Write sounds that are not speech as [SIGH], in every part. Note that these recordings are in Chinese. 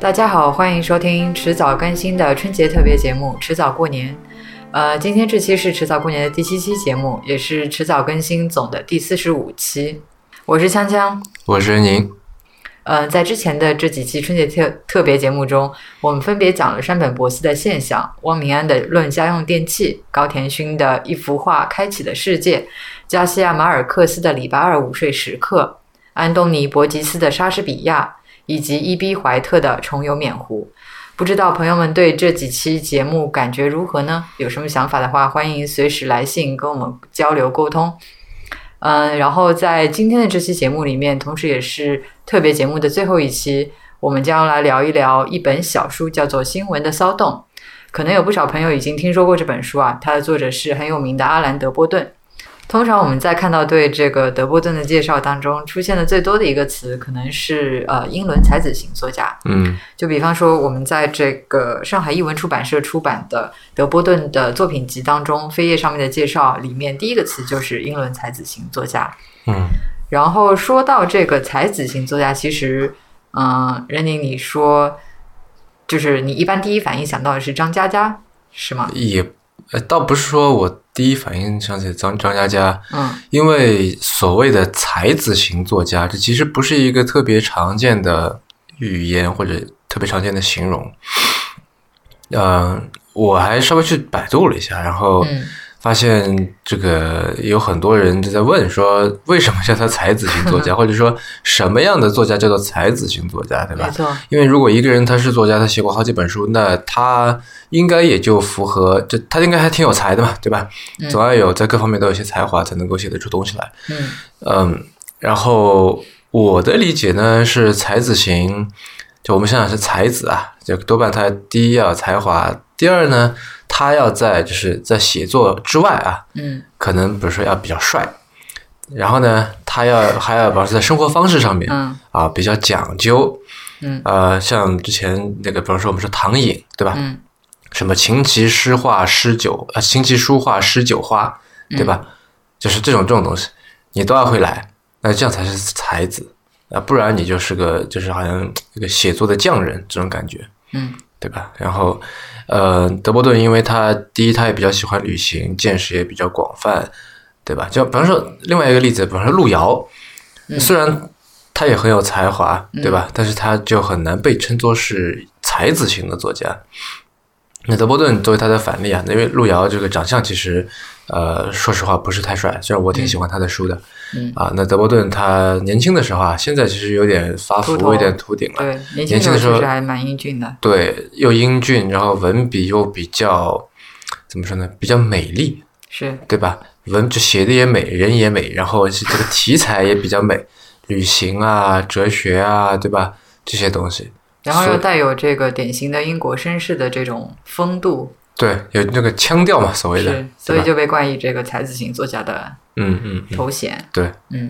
大家好，欢迎收听迟早更新的春节特别节目《迟早过年》。呃，今天这期是迟早过年的第七期节目，也是迟早更新总的第四十五期。我是锵锵，我是宁。呃，在之前的这几期春节特特别节目中，我们分别讲了山本博司的现象、汪明安的《论家用电器》、高田勋的一幅画开启的世界、加西亚马尔克斯的《礼拜二午睡时刻》、安东尼伯吉斯的莎士比亚。以及伊比怀特的重游缅湖，不知道朋友们对这几期节目感觉如何呢？有什么想法的话，欢迎随时来信跟我们交流沟通。嗯，然后在今天的这期节目里面，同时也是特别节目的最后一期，我们将来聊一聊一本小书，叫做《新闻的骚动》。可能有不少朋友已经听说过这本书啊，它的作者是很有名的阿兰·德波顿。通常我们在看到对这个德波顿的介绍当中出现的最多的一个词，可能是呃英伦才子型作家。嗯，就比方说我们在这个上海译文出版社出版的德波顿的作品集当中，扉页上面的介绍里面第一个词就是英伦才子型作家。嗯，然后说到这个才子型作家，其实嗯，任宁你说，就是你一般第一反应想到的是张嘉佳，是吗？也呃，倒不是说我。第一反应想起张张嘉佳，嗯，因为所谓的才子型作家，这其实不是一个特别常见的语言或者特别常见的形容。嗯，我还稍微去百度了一下，然后。发现这个有很多人就在问说，为什么叫他才子型作家，或者说什么样的作家叫做才子型作家，对吧？没错。因为如果一个人他是作家，他写过好几本书，那他应该也就符合，就他应该还挺有才的嘛，对吧？总要有在各方面都有些才华，才能够写得出东西来。嗯嗯。然后我的理解呢是才子型，就我们想想是才子啊，就多半他第一要有才华，第二呢。他要在就是在写作之外啊，嗯，可能比如说要比较帅，然后呢，他要还要保持在生活方式上面，嗯。啊比较讲究，嗯。呃，像之前那个，比如说我们说唐寅，对吧？嗯，什么琴棋诗画诗酒啊，琴棋书画诗酒花，对吧？就是这种这种东西，你都要会来，那这样才是才子。啊，不然你就是个就是好像一个写作的匠人这种感觉，嗯，对吧？然后。呃，德伯顿，因为他第一，他也比较喜欢旅行，见识也比较广泛，对吧？就比方说另外一个例子，比方说路遥，虽然他也很有才华，对吧？但是他就很难被称作是才子型的作家。那德伯顿作为他的反例啊，因为路遥这个长相其实，呃，说实话不是太帅，虽然我挺喜欢他的书的。嗯啊，那德伯顿他年轻的时候啊，现在其实有点发福，有点秃顶了。对，年轻的时候还蛮英俊的。对，又英俊，然后文笔又比较怎么说呢？比较美丽，是对吧？文就写的也美，人也美，然后这个题材也比较美，旅行啊、哲学啊，对吧？这些东西，然后又带有这个典型的英国绅士的这种风度。对，有那个腔调嘛，所谓的，所以就被冠以这个才子型作家的嗯嗯头衔。对，嗯。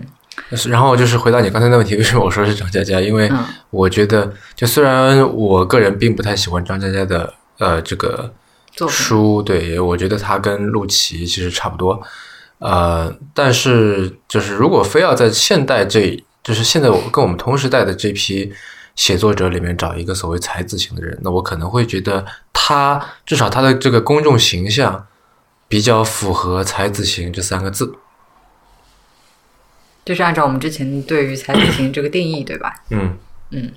然后就是回答你刚才那问题，为什么我说是张嘉佳？因为我觉得，就虽然我个人并不太喜欢张嘉佳的呃这个书，对我觉得他跟陆琪其实差不多，呃，但是就是如果非要在现代这，就是现在我跟我们同时代的这批。写作者里面找一个所谓才子型的人，那我可能会觉得他至少他的这个公众形象比较符合才子型这三个字。就是按照我们之前对于才子型这个定义，对吧？嗯嗯。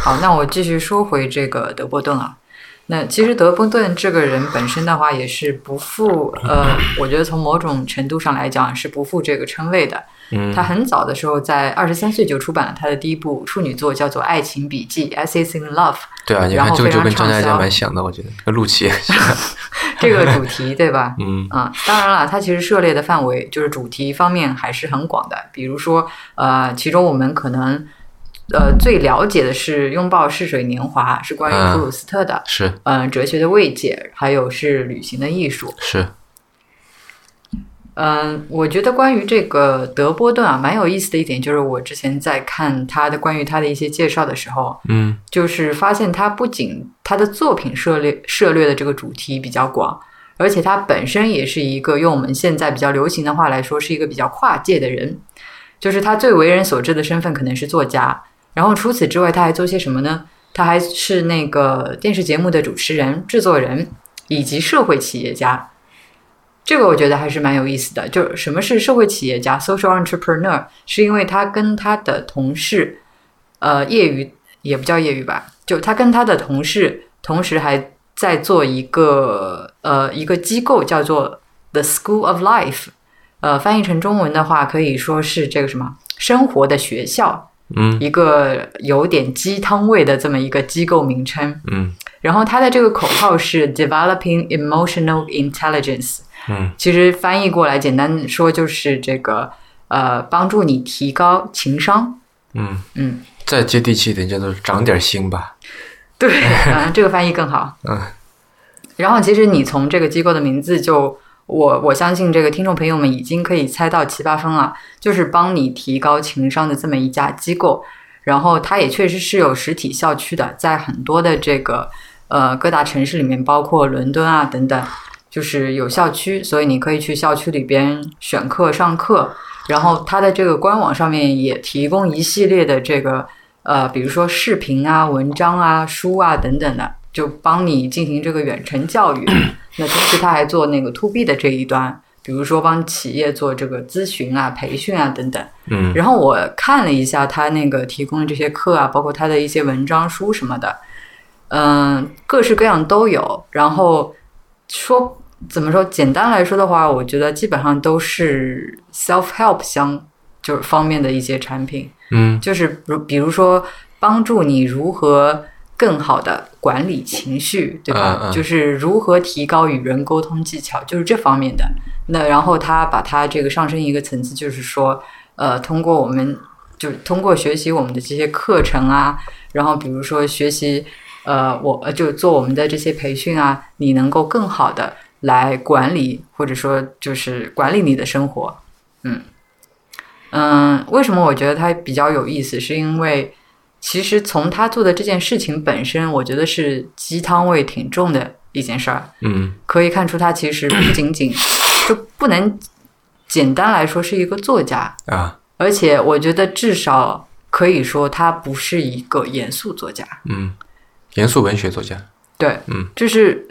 好，那我继续说回这个德波顿啊。那其实德波顿这个人本身的话，也是不负呃，我觉得从某种程度上来讲是不负这个称谓的。嗯，他很早的时候，在二十三岁就出版了他的第一部处女作，叫做《爱情笔记》（Essays in Love）。对啊，你看这个就跟张嘉佳蛮像的，我觉得跟陆琪这个主题对吧？[LAUGHS] 嗯啊，当然了，它其实涉猎的范围就是主题方面还是很广的。比如说，呃，其中我们可能呃最了解的是《拥抱逝水年华》，是关于普鲁斯特的，是嗯，哲学的慰藉，还有是旅行的艺术，是。嗯，我觉得关于这个德波顿啊，蛮有意思的一点就是，我之前在看他的关于他的一些介绍的时候，嗯，就是发现他不仅他的作品涉猎涉猎的这个主题比较广，而且他本身也是一个用我们现在比较流行的话来说，是一个比较跨界的人。就是他最为人所知的身份可能是作家，然后除此之外他还做些什么呢？他还是那个电视节目的主持人、制作人以及社会企业家。这个我觉得还是蛮有意思的。就什么是社会企业家 （social entrepreneur）？是因为他跟他的同事，呃，业余也不叫业余吧，就他跟他的同事同时还在做一个呃一个机构，叫做 The School of Life。呃，翻译成中文的话，可以说是这个什么生活的学校，嗯，一个有点鸡汤味的这么一个机构名称，嗯，然后它的这个口号是 Developing Emotional Intelligence，嗯，其实翻译过来简单说就是这个呃，帮助你提高情商，嗯。嗯，再接地气一点叫做长点心吧，对，嗯，这个翻译更好，[LAUGHS] 嗯，然后其实你从这个机构的名字就。我我相信这个听众朋友们已经可以猜到七八分了，就是帮你提高情商的这么一家机构，然后它也确实是有实体校区的，在很多的这个呃各大城市里面，包括伦敦啊等等，就是有校区，所以你可以去校区里边选课上课，然后它的这个官网上面也提供一系列的这个呃，比如说视频啊、文章啊、书啊等等的。就帮你进行这个远程教育，[CLEARS THROAT] 那同时他还做那个 to B 的这一端，比如说帮企业做这个咨询啊、培训啊等等。嗯，然后我看了一下他那个提供的这些课啊，包括他的一些文章书什么的，嗯，各式各样都有。然后说怎么说？简单来说的话，我觉得基本上都是 self help 相就是方面的一些产品。嗯，就是如比如说帮助你如何。更好的管理情绪，对吧？就是如何提高与人沟通技巧，就是这方面的。那然后他把它这个上升一个层次，就是说，呃，通过我们就是通过学习我们的这些课程啊，然后比如说学习，呃，我就做我们的这些培训啊，你能够更好的来管理，或者说就是管理你的生活。嗯嗯，为什么我觉得它比较有意思？是因为。其实从他做的这件事情本身，我觉得是鸡汤味挺重的一件事儿。嗯，可以看出他其实不仅仅就不能简单来说是一个作家啊，而且我觉得至少可以说他不是一个严肃作家。嗯，严肃文学作家。对，嗯，就是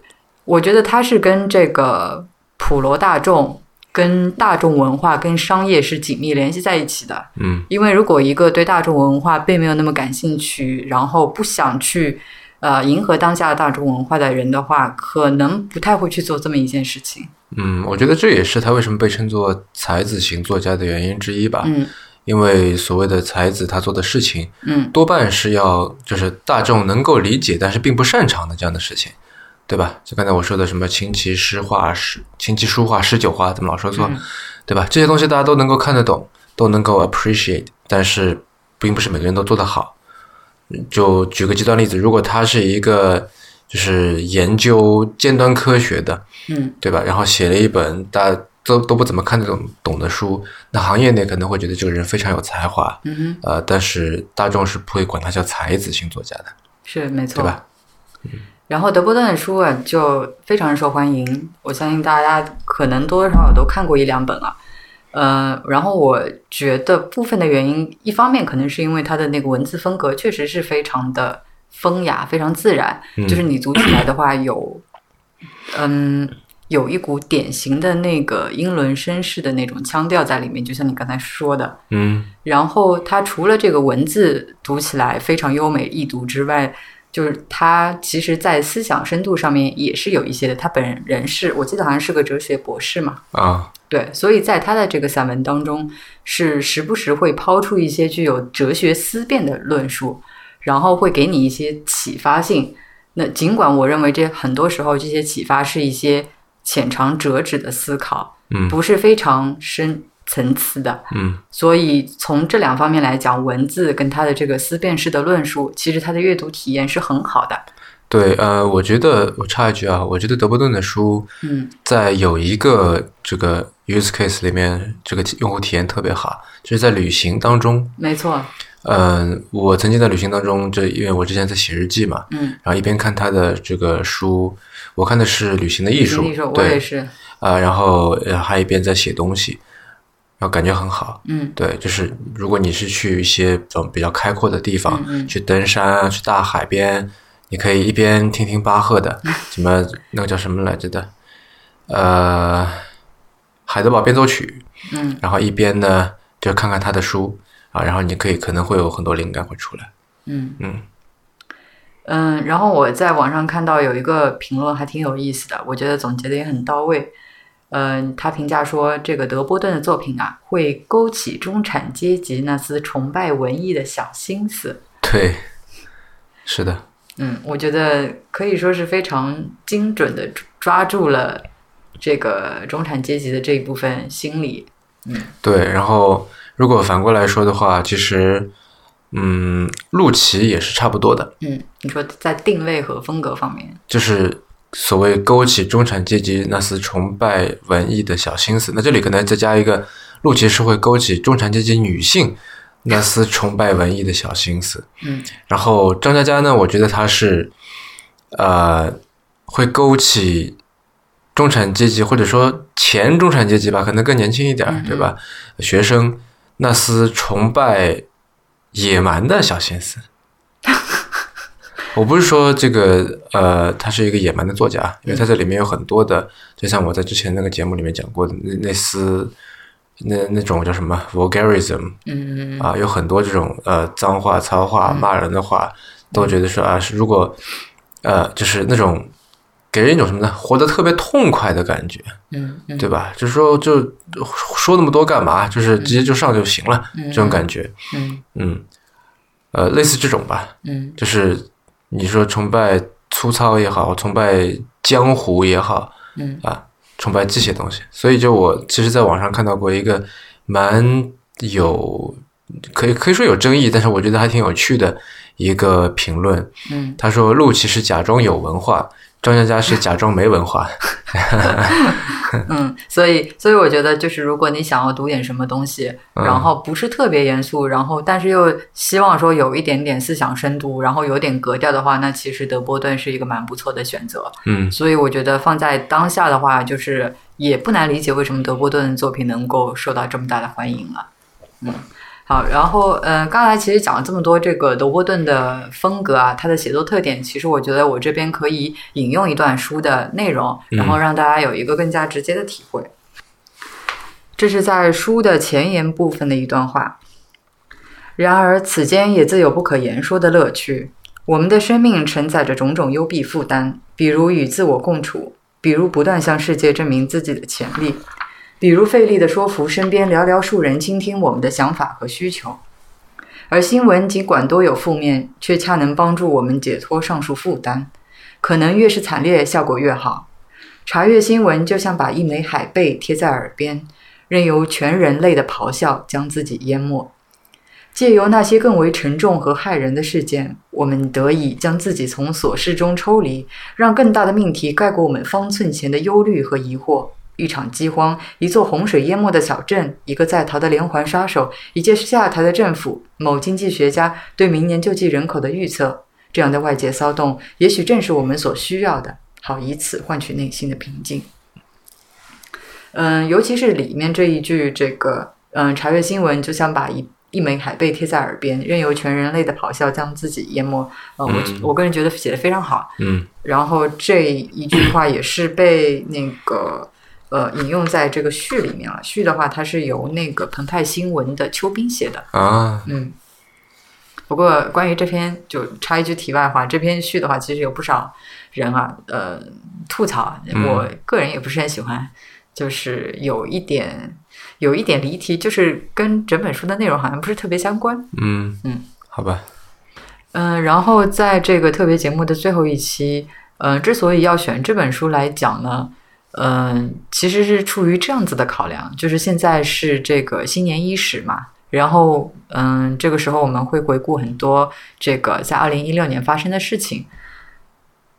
我觉得他是跟这个普罗大众。跟大众文化、跟商业是紧密联系在一起的。嗯，因为如果一个对大众文化并没有那么感兴趣，然后不想去呃迎合当下的大众文化的人的话，可能不太会去做这么一件事情。嗯，我觉得这也是他为什么被称作才子型作家的原因之一吧。嗯，因为所谓的才子，他做的事情，嗯，多半是要就是大众能够理解，但是并不擅长的这样的事情。对吧？就刚才我说的什么琴棋诗画诗，琴棋书画诗酒花，怎么老说错？对吧？这些东西大家都能够看得懂，都能够 appreciate，但是并不是每个人都做得好。就举个极端例子，如果他是一个就是研究尖端科学的，嗯，对吧？然后写了一本大家都都不怎么看得懂懂的书，那行业内可能会觉得这个人非常有才华，嗯哼，呃，但是大众是不会管他叫才子型作家的，是没错，对吧？嗯。然后德伯顿的书啊，就非常受欢迎。我相信大家可能多多少少都看过一两本了。呃，然后我觉得部分的原因，一方面可能是因为他的那个文字风格确实是非常的风雅，非常自然。就是你读起来的话，有嗯，有一股典型的那个英伦绅士的那种腔调在里面，就像你刚才说的。嗯。然后他除了这个文字读起来非常优美易读之外，就是他其实，在思想深度上面也是有一些的。他本人是我记得好像是个哲学博士嘛。啊，对，所以在他的这个散文当中，是时不时会抛出一些具有哲学思辨的论述，然后会给你一些启发性。那尽管我认为这很多时候这些启发是一些浅尝辄止的思考，嗯，不是非常深。层次的，嗯，所以从这两方面来讲，文字跟他的这个思辨式的论述，其实他的阅读体验是很好的。对，呃，我觉得我插一句啊，我觉得德伯顿的书，嗯，在有一个这个 use case 里面，这个用户体验特别好，就是在旅行当中，没错，嗯，我曾经在旅行当中，就因为我之前在写日记嘛，嗯，然后一边看他的这个书，我看的是旅行的艺术，对，是。啊，然后还一边在写东西，然后感觉很好，嗯，对，就是如果你是去一些这种比较开阔的地方，去登山，去大海边，你可以一边听听巴赫的 [LAUGHS] 什么那个叫什么来着的，呃，海德堡变奏曲，嗯，然后一边呢就看看他的书。啊，然后你可以可能会有很多灵感会出来。嗯嗯嗯，然后我在网上看到有一个评论还挺有意思的，我觉得总结的也很到位。嗯，他评价说这个德波顿的作品啊，会勾起中产阶级那丝崇拜文艺的小心思。对，是的。嗯，我觉得可以说是非常精准的抓住了这个中产阶级的这一部分心理。嗯，对，然后。如果反过来说的话，其实，嗯，陆琪也是差不多的。嗯，你说在定位和风格方面，就是所谓勾起中产阶级那丝崇拜文艺的小心思。那这里可能再加一个，陆琪是会勾起中产阶级女性那丝崇拜文艺的小心思。嗯，然后张嘉佳呢，我觉得他是，呃，会勾起。中产阶级或者说前中产阶级吧，可能更年轻一点，对吧？学生那丝崇拜野蛮的小心思。我不是说这个呃，他是一个野蛮的作家，因为他这里面有很多的，就像我在之前那个节目里面讲过的那那丝那那种叫什么 vulgarism，嗯啊，有很多这种呃脏话、糙话、骂人的话，都觉得说啊，是如果呃，就是那种。给人一种什么呢？活得特别痛快的感觉，嗯，对吧？就是说，就说那么多干嘛？就是直接就上就行了，这种感觉，嗯嗯，呃，类似这种吧，嗯，就是你说崇拜粗糙也好，崇拜江湖也好，嗯啊，崇拜这些东西。所以，就我其实在网上看到过一个蛮有，可以可以说有争议，但是我觉得还挺有趣的一个评论。嗯，他说路其实假装有文化。张嘉佳是假装没文化，[LAUGHS] 嗯，所以所以我觉得就是如果你想要读点什么东西，然后不是特别严肃，然后但是又希望说有一点点思想深度，然后有点格调的话，那其实德波顿是一个蛮不错的选择。嗯，所以我觉得放在当下的话，就是也不难理解为什么德波顿作品能够受到这么大的欢迎了。嗯。好，然后嗯，刚才其实讲了这么多这个德伯顿的风格啊，他的写作特点，其实我觉得我这边可以引用一段书的内容，然后让大家有一个更加直接的体会。这是在书的前言部分的一段话。然而，此间也自有不可言说的乐趣。我们的生命承载着种种幽闭负担，比如与自我共处，比如不断向世界证明自己的潜力。比如费力地说服身边寥寥数人倾听我们的想法和需求，而新闻尽管多有负面，却恰能帮助我们解脱上述负担。可能越是惨烈，效果越好。查阅新闻就像把一枚海贝贴在耳边，任由全人类的咆哮将自己淹没。借由那些更为沉重和骇人的事件，我们得以将自己从琐事中抽离，让更大的命题盖过我们方寸前的忧虑和疑惑。一场饥荒，一座洪水淹没的小镇，一个在逃的连环杀手，一届下台的政府，某经济学家对明年救济人口的预测，这样的外界骚动，也许正是我们所需要的，好以此换取内心的平静。嗯，尤其是里面这一句，这个嗯，查阅新闻就像把一一枚海贝贴在耳边，任由全人类的咆哮将自己淹没。呃，我我个人觉得写的非常好。嗯，然后这一句话也是被那个。呃，引用在这个序里面了。序的话，它是由那个澎湃新闻的邱斌写的啊。嗯。不过，关于这篇，就插一句题外话，这篇序的话，其实有不少人啊，呃，吐槽。我个人也不是很喜欢，就是有一点，有一点离题，就是跟整本书的内容好像不是特别相关。嗯嗯，好吧。嗯，然后在这个特别节目的最后一期，呃，之所以要选这本书来讲呢。嗯，其实是出于这样子的考量，就是现在是这个新年伊始嘛，然后嗯，这个时候我们会回顾很多这个在二零一六年发生的事情，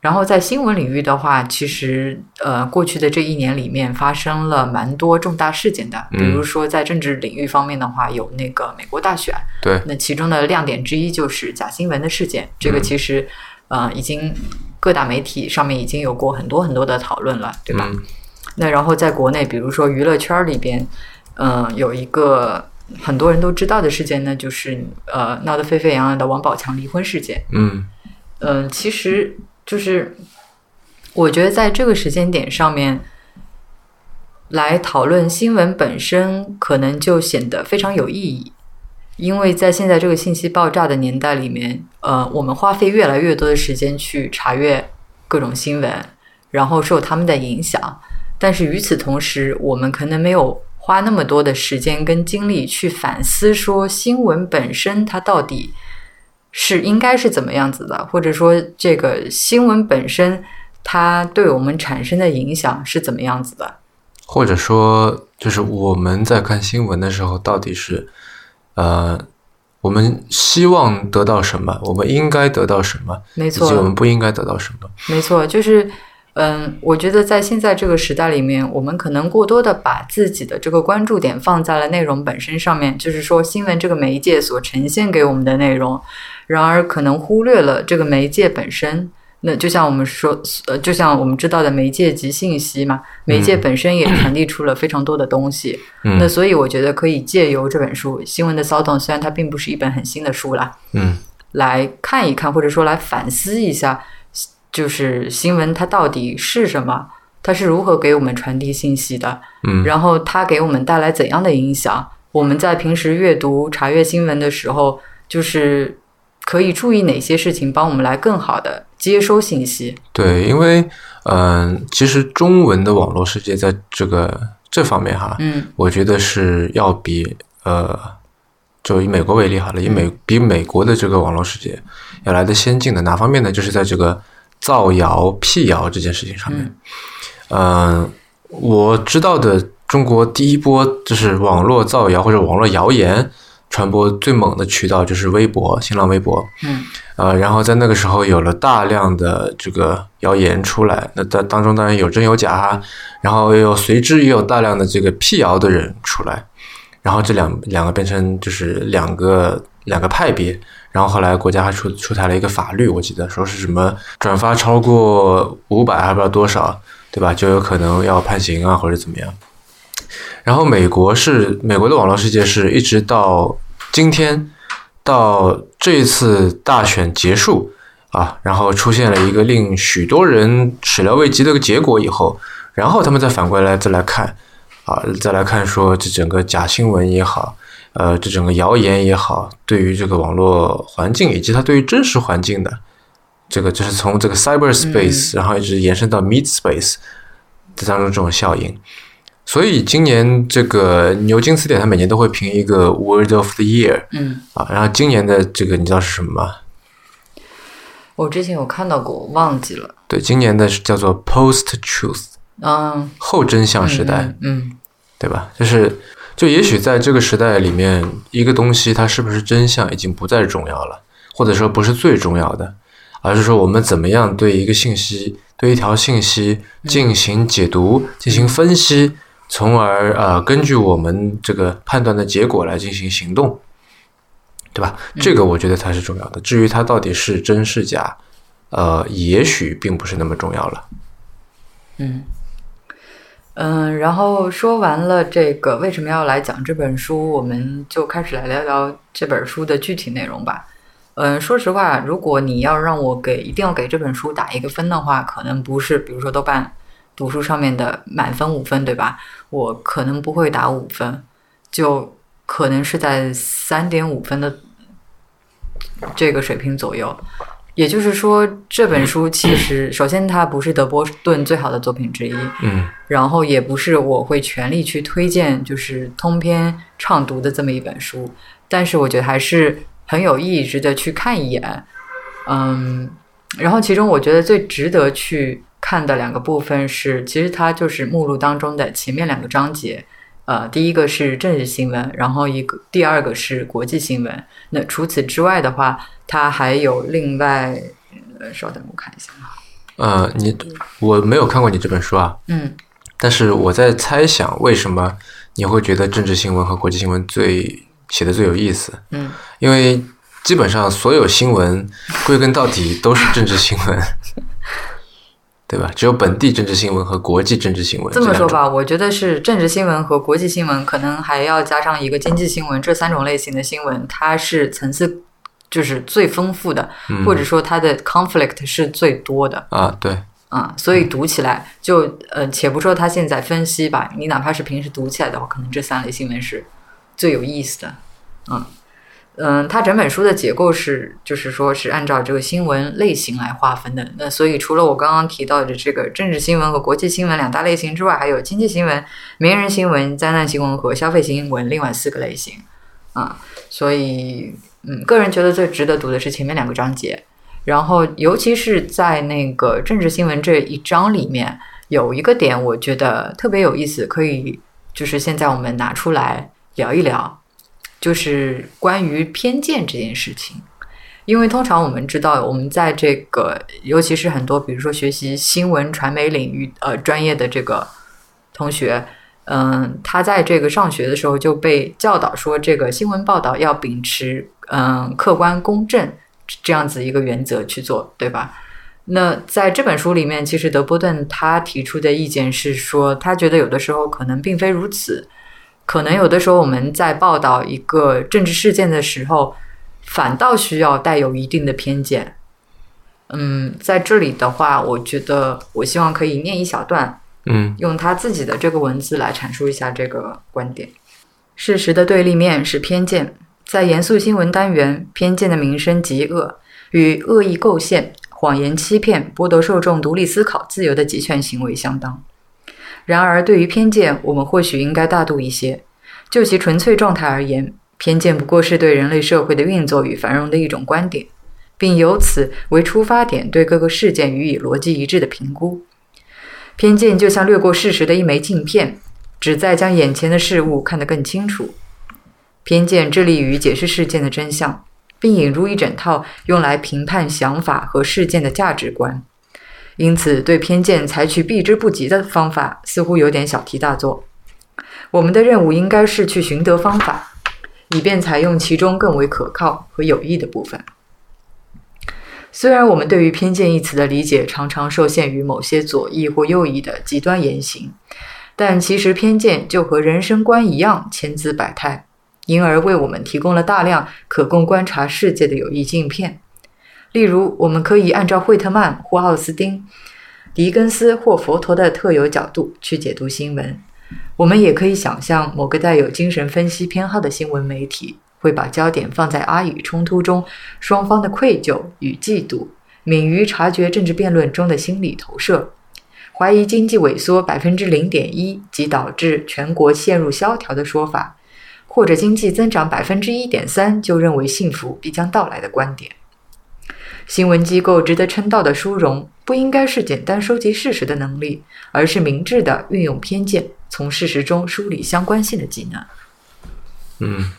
然后在新闻领域的话，其实呃，过去的这一年里面发生了蛮多重大事件的。比如说在政治领域方面的话，有那个美国大选。对。那其中的亮点之一就是假新闻的事件。这个其实呃，已经各大媒体上面已经有过很多很多的讨论了，对吧？那然后在国内，比如说娱乐圈里边，嗯，有一个很多人都知道的事件呢，就是呃，闹得沸沸扬扬的王宝强离婚事件。嗯。嗯，其实。就是，我觉得在这个时间点上面来讨论新闻本身，可能就显得非常有意义，因为在现在这个信息爆炸的年代里面，呃，我们花费越来越多的时间去查阅各种新闻，然后受他们的影响，但是与此同时，我们可能没有花那么多的时间跟精力去反思，说新闻本身它到底。是应该是怎么样子的，或者说这个新闻本身它对我们产生的影响是怎么样子的？或者说，就是我们在看新闻的时候，到底是呃，我们希望得到什么？我们应该得到什么？没错，以及我们不应该得到什么？没错，就是。嗯，我觉得在现在这个时代里面，我们可能过多的把自己的这个关注点放在了内容本身上面，就是说新闻这个媒介所呈现给我们的内容，然而可能忽略了这个媒介本身。那就像我们说，呃，就像我们知道的媒介及信息嘛，媒介本身也传递出了非常多的东西。那所以我觉得可以借由这本书《新闻的骚动》，虽然它并不是一本很新的书啦，嗯，来看一看，或者说来反思一下。就是新闻它到底是什么？它是如何给我们传递信息的？嗯，然后它给我们带来怎样的影响？我们在平时阅读、查阅新闻的时候，就是可以注意哪些事情，帮我们来更好的接收信息？对，因为嗯，其实中文的网络世界在这个这方面哈，嗯，我觉得是要比呃，就以美国为例好了，以美比美国的这个网络世界要来的先进的。哪方面呢？就是在这个。造谣、辟谣这件事情上面，嗯，我知道的中国第一波就是网络造谣或者网络谣言传播最猛的渠道就是微博、新浪微博，嗯，呃，然后在那个时候有了大量的这个谣言出来，那当当中当然有真有假，然后又随之也有大量的这个辟谣的人出来，然后这两两个变成就是两个两个派别。然后后来国家还出出台了一个法律，我记得说是什么转发超过五百还不知道多少，对吧？就有可能要判刑啊或者怎么样。然后美国是美国的网络世界是一直到今天到这次大选结束啊，然后出现了一个令许多人始料未及的一个结果以后，然后他们再反过来再来看啊，再来看说这整个假新闻也好。呃，这整个谣言也好，对于这个网络环境以及它对于真实环境的这个，就是从这个 cyberspace，然后一直延伸到 meet space 这当中这种效应。所以今年这个牛津词典它每年都会评一个 word of the year，嗯，啊，然后今年的这个你知道是什么吗？我之前有看到过，忘记了。对，今年的是叫做 post truth，嗯，后真相时代，嗯，对吧？就是。就也许在这个时代里面，一个东西它是不是真相已经不再重要了，或者说不是最重要的，而是说我们怎么样对一个信息、对一条信息进行解读、进行分析，从而呃根据我们这个判断的结果来进行行动，对吧？这个我觉得才是重要的。至于它到底是真是假，呃，也许并不是那么重要了。嗯。嗯，然后说完了这个为什么要来讲这本书，我们就开始来聊聊这本书的具体内容吧。嗯，说实话，如果你要让我给一定要给这本书打一个分的话，可能不是比如说豆瓣读书上面的满分五分，对吧？我可能不会打五分，就可能是在三点五分的这个水平左右。也就是说，这本书其实首先它不是德波顿最好的作品之一，嗯，然后也不是我会全力去推荐，就是通篇畅读的这么一本书。但是我觉得还是很有意义，值得去看一眼。嗯，然后其中我觉得最值得去看的两个部分是，其实它就是目录当中的前面两个章节。呃，第一个是政治新闻，然后一个第二个是国际新闻。那除此之外的话，它还有另外，呃，稍等，我看一下啊。呃，你我没有看过你这本书啊，嗯，但是我在猜想，为什么你会觉得政治新闻和国际新闻最写的最有意思？嗯，因为基本上所有新闻归根到底都是政治新闻，[LAUGHS] 对吧？只有本地政治新闻和国际政治新闻。这么说吧，我觉得是政治新闻和国际新闻，可能还要加上一个经济新闻，这三种类型的新闻，它是层次。就是最丰富的，或者说它的 conflict 是最多的啊，对，啊，所以读起来就呃，且不说他现在分析吧，你哪怕是平时读起来的话，可能这三类新闻是最有意思的，嗯嗯，它整本书的结构是，就是说是按照这个新闻类型来划分的。那所以除了我刚刚提到的这个政治新闻和国际新闻两大类型之外，还有经济新闻、名人新闻、灾难新闻和消费新闻另外四个类型啊，所以。嗯，个人觉得最值得读的是前面两个章节，然后尤其是在那个政治新闻这一章里面，有一个点我觉得特别有意思，可以就是现在我们拿出来聊一聊，就是关于偏见这件事情。因为通常我们知道，我们在这个尤其是很多比如说学习新闻传媒领域呃专业的这个同学。嗯，他在这个上学的时候就被教导说，这个新闻报道要秉持嗯客观公正这样子一个原则去做，对吧？那在这本书里面，其实德波顿他提出的意见是说，他觉得有的时候可能并非如此，可能有的时候我们在报道一个政治事件的时候，反倒需要带有一定的偏见。嗯，在这里的话，我觉得我希望可以念一小段。嗯，用他自己的这个文字来阐述一下这个观点。事实的对立面是偏见，在严肃新闻单元，偏见的名声极恶，与恶意构陷、谎言欺骗、剥夺受众独立思考自由的极权行为相当。然而，对于偏见，我们或许应该大度一些。就其纯粹状态而言，偏见不过是对人类社会的运作与繁荣的一种观点，并由此为出发点，对各个事件予以逻辑一致的评估。偏见就像掠过事实的一枚镜片，旨在将眼前的事物看得更清楚。偏见致力于解释事件的真相，并引入一整套用来评判想法和事件的价值观。因此，对偏见采取避之不及的方法，似乎有点小题大做。我们的任务应该是去寻得方法，以便采用其中更为可靠和有益的部分。虽然我们对于“偏见”一词的理解常常受限于某些左翼或右翼的极端言行，但其实偏见就和人生观一样千姿百态，因而为我们提供了大量可供观察世界的有益镜片。例如，我们可以按照惠特曼或奥斯丁、狄更斯或佛陀的特有角度去解读新闻；我们也可以想象某个带有精神分析偏好的新闻媒体。会把焦点放在阿语冲突中双方的愧疚与嫉妒，敏于察觉政治辩论中的心理投射，怀疑经济萎缩百分之零点一即导致全国陷入萧条的说法，或者经济增长百分之一点三就认为幸福必将到来的观点。新闻机构值得称道的殊荣，不应该是简单收集事实的能力，而是明智的运用偏见，从事实中梳理相关性的技能。嗯。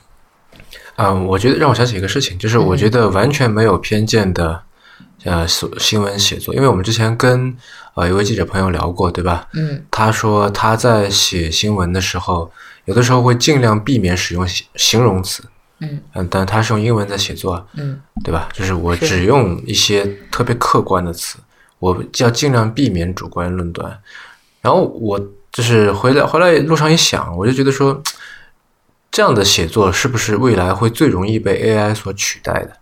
嗯，我觉得让我想起一个事情，就是我觉得完全没有偏见的，呃，新闻写作，因为我们之前跟呃一位记者朋友聊过，对吧？嗯，他说他在写新闻的时候，有的时候会尽量避免使用形容词，嗯嗯，但他是用英文在写作，嗯，对吧？就是我只用一些特别客观的词，我要尽量避免主观论断。然后我就是回来回来路上一想，我就觉得说。这样的写作是不是未来会最容易被 AI 所取代的？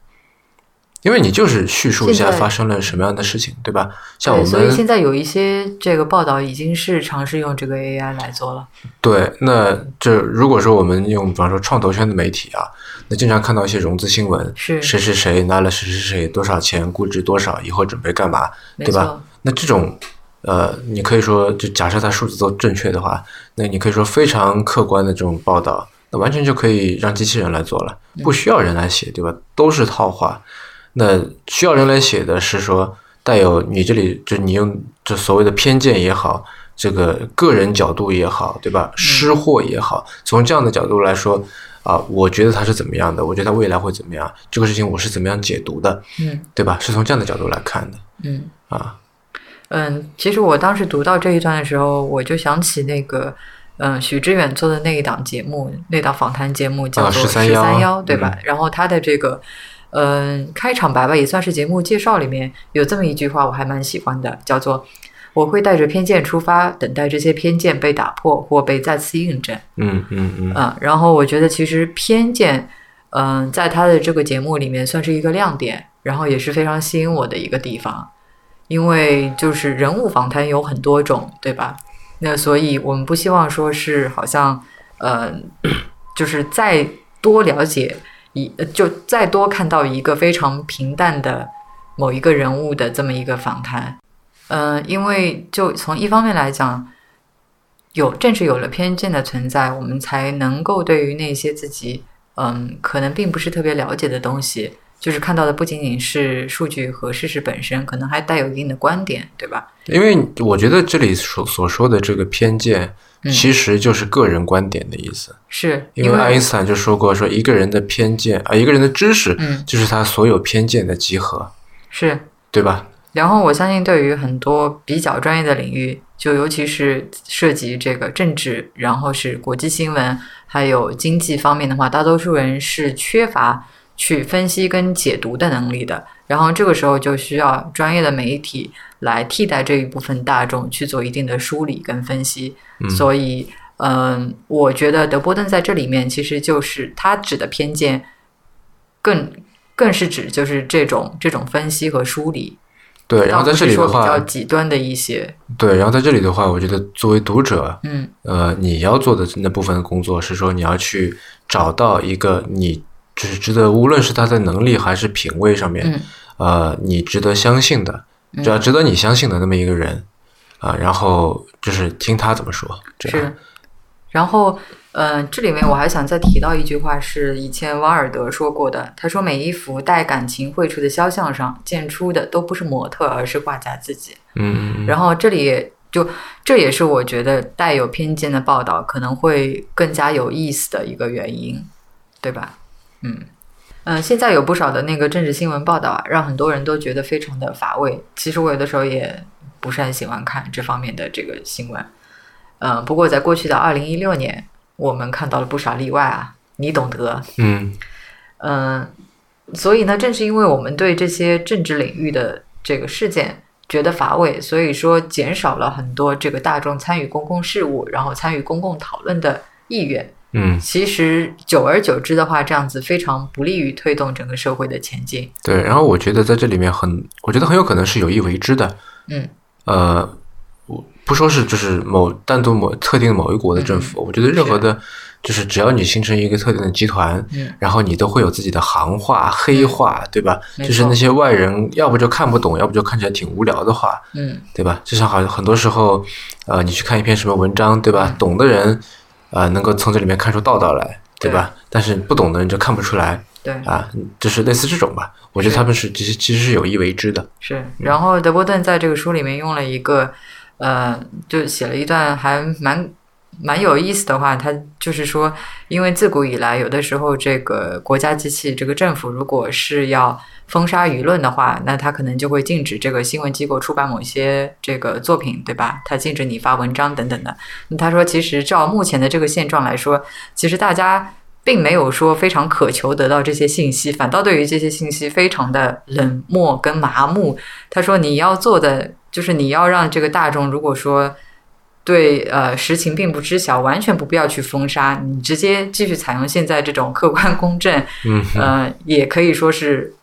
因为你就是叙述一下发生了什么样的事情，对吧？像我们，所以现在有一些这个报道已经是尝试用这个 AI 来做了。对，那这如果说我们用，比方说创投圈的媒体啊，那经常看到一些融资新闻，是谁谁谁拿了谁谁谁多少钱，估值多少，以后准备干嘛，对吧？那这种，呃，你可以说，就假设它数字都正确的话，那你可以说非常客观的这种报道。那完全就可以让机器人来做了，不需要人来写，对吧？都是套话。那需要人来写的是说带有你这里就你用这所谓的偏见也好，这个个人角度也好，对吧？失货也好，从这样的角度来说啊，我觉得他是怎么样的？我觉得他未来会怎么样？这个事情我是怎么样解读的？嗯，对吧？是从这样的角度来看的。嗯啊，嗯，其实我当时读到这一段的时候，我就想起那个，嗯，许知远做的那一档节目，那档访谈节目叫做《十三幺》，对吧？然后他的这个，嗯，开场白吧，也算是节目介绍里面有这么一句话，我还蛮喜欢的，叫做“我会带着偏见出发，等待这些偏见被打破或被再次印证。”嗯嗯嗯。啊，然后我觉得其实偏见，嗯，在他的这个节目里面算是一个亮点，然后也是非常吸引我的一个地方。因为就是人物访谈有很多种，对吧？那所以我们不希望说是好像，呃，[COUGHS] 就是再多了解一，就再多看到一个非常平淡的某一个人物的这么一个访谈。嗯，因为就从一方面来讲，有正是有了偏见的存在，我们才能够对于那些自己嗯可能并不是特别了解的东西。就是看到的不仅仅是数据和事实本身，可能还带有一定的观点，对吧？因为我觉得这里所所说的这个偏见，其实就是个人观点的意思。是因为爱因斯坦就说过，说一个人的偏见啊，一个人的知识，就是他所有偏见的集合，是对吧？然后我相信，对于很多比较专业的领域，就尤其是涉及这个政治，然后是国际新闻，还有经济方面的话，大多数人是缺乏。去分析跟解读的能力的，然后这个时候就需要专业的媒体来替代这一部分大众去做一定的梳理跟分析。所以，嗯，我觉得德波顿在这里面其实就是他指的偏见，更更是指就是这种这种分析和梳理。对，然后在这里的话，比较极端的一些。对，然后在这里的话，我觉得作为读者，嗯，呃，你要做的那部分工作是说你要去找到一个你。就是值得，无论是他在能力还是品味上面，呃，你值得相信的，只要值得你相信的那么一个人，啊，然后就是听他怎么说。是，然后，嗯，这里面我还想再提到一句话，是以前王尔德说过的。他说：“每一幅带感情绘出的肖像上，见出的都不是模特，而是画家自己。”嗯。然后这里就这也是我觉得带有偏见的报道可能会更加有意思的一个原因，对吧？嗯，嗯，现在有不少的那个政治新闻报道啊，让很多人都觉得非常的乏味。其实我有的时候也不是很喜欢看这方面的这个新闻。嗯，不过在过去的二零一六年，我们看到了不少例外啊，你懂得。嗯嗯，所以呢，正是因为我们对这些政治领域的这个事件觉得乏味，所以说减少了很多这个大众参与公共事务，然后参与公共讨论的意愿。嗯，其实久而久之的话，这样子非常不利于推动整个社会的前进。对，然后我觉得在这里面很，我觉得很有可能是有意为之的。嗯，呃，我不说是就是某单独某特定某一国的政府，我觉得任何的，就是只要你形成一个特定的集团，嗯，然后你都会有自己的行话、黑话，对吧？就是那些外人要不就看不懂，要不就看起来挺无聊的话，嗯，对吧？就像好很多时候，呃，你去看一篇什么文章，对吧？懂的人。啊，能够从这里面看出道道来，对吧？但是不懂的人就看不出来，对啊，就是类似这种吧。我觉得他们是其实其实是有意为之的。是，然后德波顿在这个书里面用了一个，呃，就写了一段还蛮蛮有意思的话。他就是说，因为自古以来，有的时候这个国家机器，这个政府如果是要。封杀舆论的话，那他可能就会禁止这个新闻机构出版某些这个作品，对吧？他禁止你发文章等等的。他说，其实照目前的这个现状来说，其实大家并没有说非常渴求得到这些信息，反倒对于这些信息非常的冷漠跟麻木。他说，你要做的就是你要让这个大众，如果说对呃实情并不知晓，完全不必要去封杀，你直接继续采用现在这种客观公正，嗯，呃，也可以说是。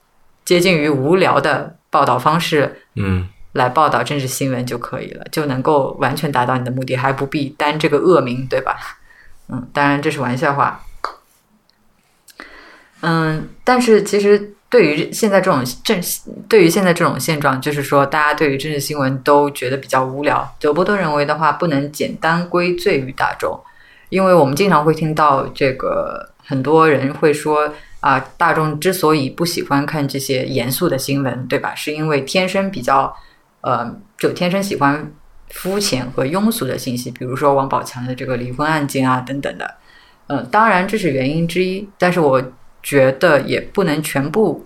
接近于无聊的报道方式，嗯，来报道政治新闻就可以了，就能够完全达到你的目的，还不必担这个恶名，对吧？嗯，当然这是玩笑话。嗯，但是其实对于现在这种政，对于现在这种现状，就是说大家对于政治新闻都觉得比较无聊。德波顿认为的话，不能简单归罪于大众，因为我们经常会听到这个很多人会说。啊，大众之所以不喜欢看这些严肃的新闻，对吧？是因为天生比较，呃，就天生喜欢肤浅和庸俗的信息，比如说王宝强的这个离婚案件啊等等的。嗯，当然这是原因之一，但是我觉得也不能全部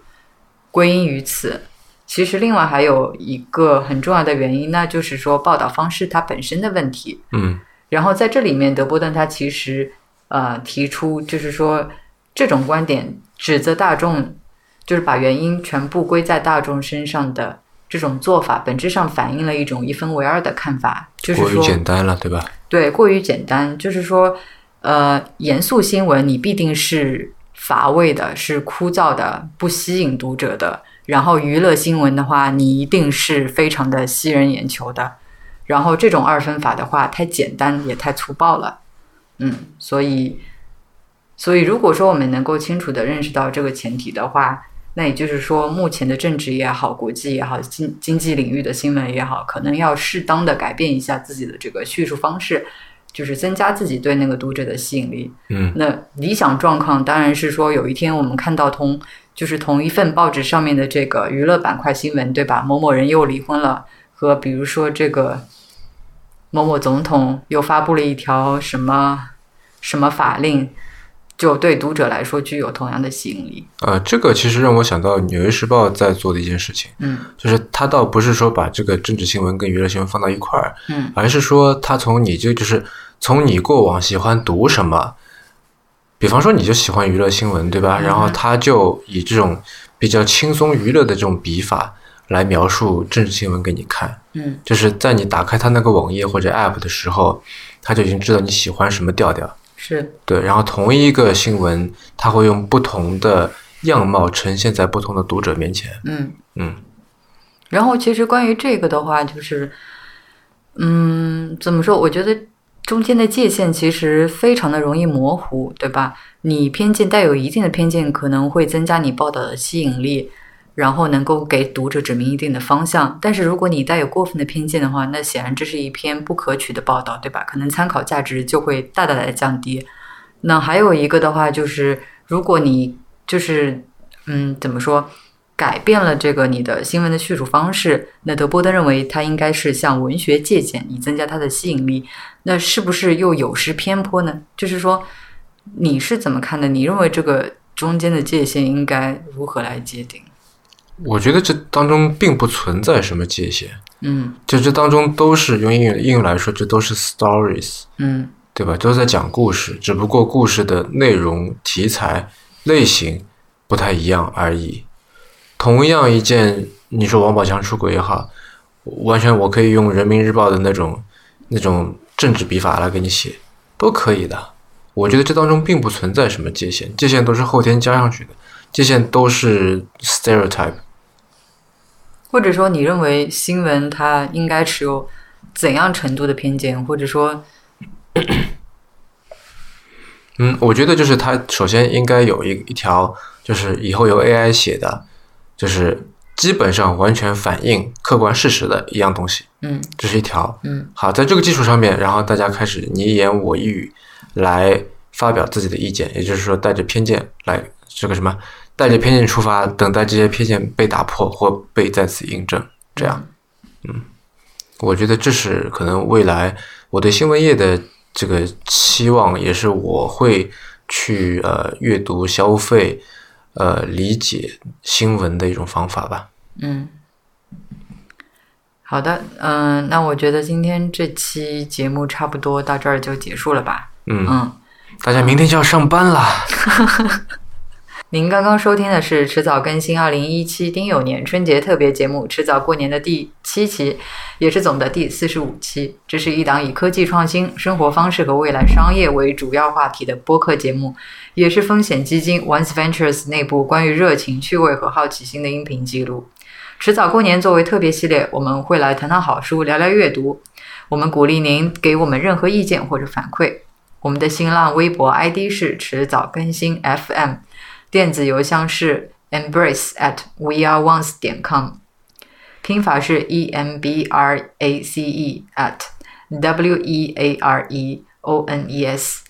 归因于此。其实另外还有一个很重要的原因，那就是说报道方式它本身的问题。嗯，然后在这里面，德波顿他其实呃提出，就是说这种观点指责大众，就是把原因全部归在大众身上的这种做法，本质上反映了一种一分为二的看法，就是说过于简单了，对吧？对，过于简单，就是说呃严肃新闻你必定是。乏味的是枯燥的，不吸引读者的。然后娱乐新闻的话，你一定是非常的吸人眼球的。然后这种二分法的话，太简单也太粗暴了。嗯，所以，所以如果说我们能够清楚的认识到这个前提的话，那也就是说，目前的政治也好，国际也好，经经济领域的新闻也好，可能要适当的改变一下自己的这个叙述方式。就是增加自己对那个读者的吸引力。嗯，那理想状况当然是说，有一天我们看到同就是同一份报纸上面的这个娱乐板块新闻，对吧？某某人又离婚了，和比如说这个某某总统又发布了一条什么什么法令。就对读者来说具有同样的吸引力。呃，这个其实让我想到《纽约时报》在做的一件事情，嗯，就是他倒不是说把这个政治新闻跟娱乐新闻放到一块儿，嗯，而是说他从你就就是从你过往喜欢读什么，比方说你就喜欢娱乐新闻，对吧？然后他就以这种比较轻松娱乐的这种笔法来描述政治新闻给你看，嗯，就是在你打开他那个网页或者 App 的时候，他就已经知道你喜欢什么调调。是对，然后同一个新闻，它会用不同的样貌呈现在不同的读者面前。嗯嗯。然后，其实关于这个的话，就是，嗯，怎么说？我觉得中间的界限其实非常的容易模糊，对吧？你偏见带有一定的偏见，可能会增加你报道的吸引力。然后能够给读者指明一定的方向，但是如果你带有过分的偏见的话，那显然这是一篇不可取的报道，对吧？可能参考价值就会大大的降低。那还有一个的话，就是如果你就是嗯，怎么说，改变了这个你的新闻的叙述方式，那德波登认为它应该是向文学借鉴，以增加它的吸引力。那是不是又有失偏颇呢？就是说，你是怎么看的？你认为这个中间的界限应该如何来界定？我觉得这当中并不存在什么界限，嗯，就这当中都是用英语英语来说，这都是 stories，嗯，对吧？都在讲故事，只不过故事的内容、题材、类型不太一样而已。同样一件，你说王宝强出轨也好，完全我可以用人民日报的那种那种政治笔法来给你写，都可以的。我觉得这当中并不存在什么界限，界限都是后天加上去的，界限都是 stereotype。或者说，你认为新闻它应该持有怎样程度的偏见？或者说，[CLEARS THROAT] 嗯，我觉得就是它首先应该有一一条，就是以后由 AI 写的，就是基本上完全反映客观事实的一样东西。嗯，这是一条。嗯，好，在这个基础上面，然后大家开始你一言我一语来发表自己的意见，也就是说带着偏见来这个什么。带着偏见出发，等待这些偏见被打破或被再次印证，这样，嗯，我觉得这是可能未来我对新闻业的这个期望，也是我会去呃阅读、消费、呃理解新闻的一种方法吧。嗯，好的，嗯，那我觉得今天这期节目差不多到这儿就结束了吧。嗯嗯，大家明天就要上班了。[LAUGHS] 您刚刚收听的是迟早更新二零一七丁酉年春节特别节目《迟早过年》的第七期，也是总的第四十五期。这是一档以科技创新、生活方式和未来商业为主要话题的播客节目，也是风险基金 Once Ventures 内部关于热情、趣味和好奇心的音频记录。迟早过年作为特别系列，我们会来谈谈好书，聊聊阅读。我们鼓励您给我们任何意见或者反馈。我们的新浪微博 ID 是迟早更新 FM。电子邮箱是 embrace at weareones 点 com，拼法是 e m b r a c e at w e a r e o n e s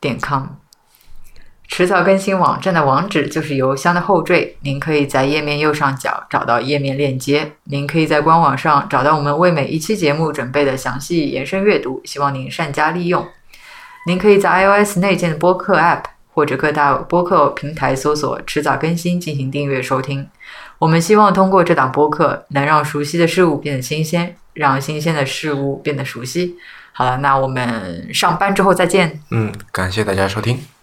点 com。迟早更新网站的网址就是邮箱的后缀，您可以在页面右上角找到页面链接。您可以在官网上找到我们为每一期节目准备的详细延伸阅读，希望您善加利用。您可以在 iOS 内建的播客 App。或者各大播客平台搜索“迟早更新”进行订阅收听。我们希望通过这档播客，能让熟悉的事物变得新鲜，让新鲜的事物变得熟悉。好了，那我们上班之后再见。嗯，感谢大家收听。